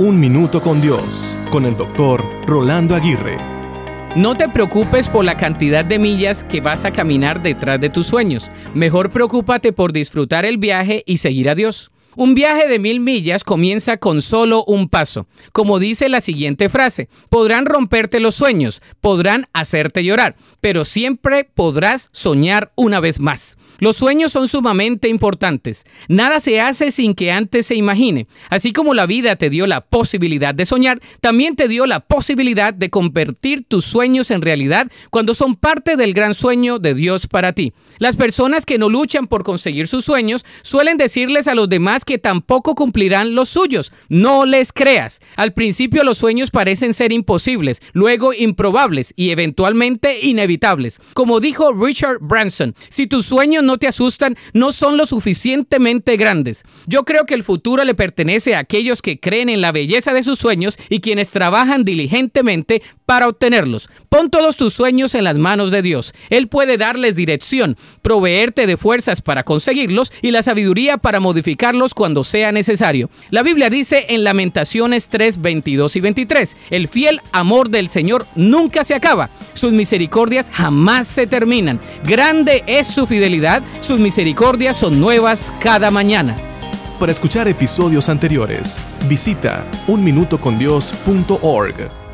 Un Minuto con Dios, con el doctor Rolando Aguirre. No te preocupes por la cantidad de millas que vas a caminar detrás de tus sueños. Mejor preocúpate por disfrutar el viaje y seguir a Dios. Un viaje de mil millas comienza con solo un paso. Como dice la siguiente frase, podrán romperte los sueños, podrán hacerte llorar, pero siempre podrás soñar una vez más. Los sueños son sumamente importantes. Nada se hace sin que antes se imagine. Así como la vida te dio la posibilidad de soñar, también te dio la posibilidad de convertir tus sueños en realidad cuando son parte del gran sueño de Dios para ti. Las personas que no luchan por conseguir sus sueños suelen decirles a los demás que tampoco cumplirán los suyos. No les creas. Al principio los sueños parecen ser imposibles, luego improbables y eventualmente inevitables. Como dijo Richard Branson, si tus sueños no te asustan, no son lo suficientemente grandes. Yo creo que el futuro le pertenece a aquellos que creen en la belleza de sus sueños y quienes trabajan diligentemente para obtenerlos. Pon todos tus sueños en las manos de Dios. Él puede darles dirección, proveerte de fuerzas para conseguirlos y la sabiduría para modificarlos cuando sea necesario. La Biblia dice en Lamentaciones 3, 22 y 23, el fiel amor del Señor nunca se acaba, sus misericordias jamás se terminan. Grande es su fidelidad, sus misericordias son nuevas cada mañana. Para escuchar episodios anteriores, visita unminutocondios.org.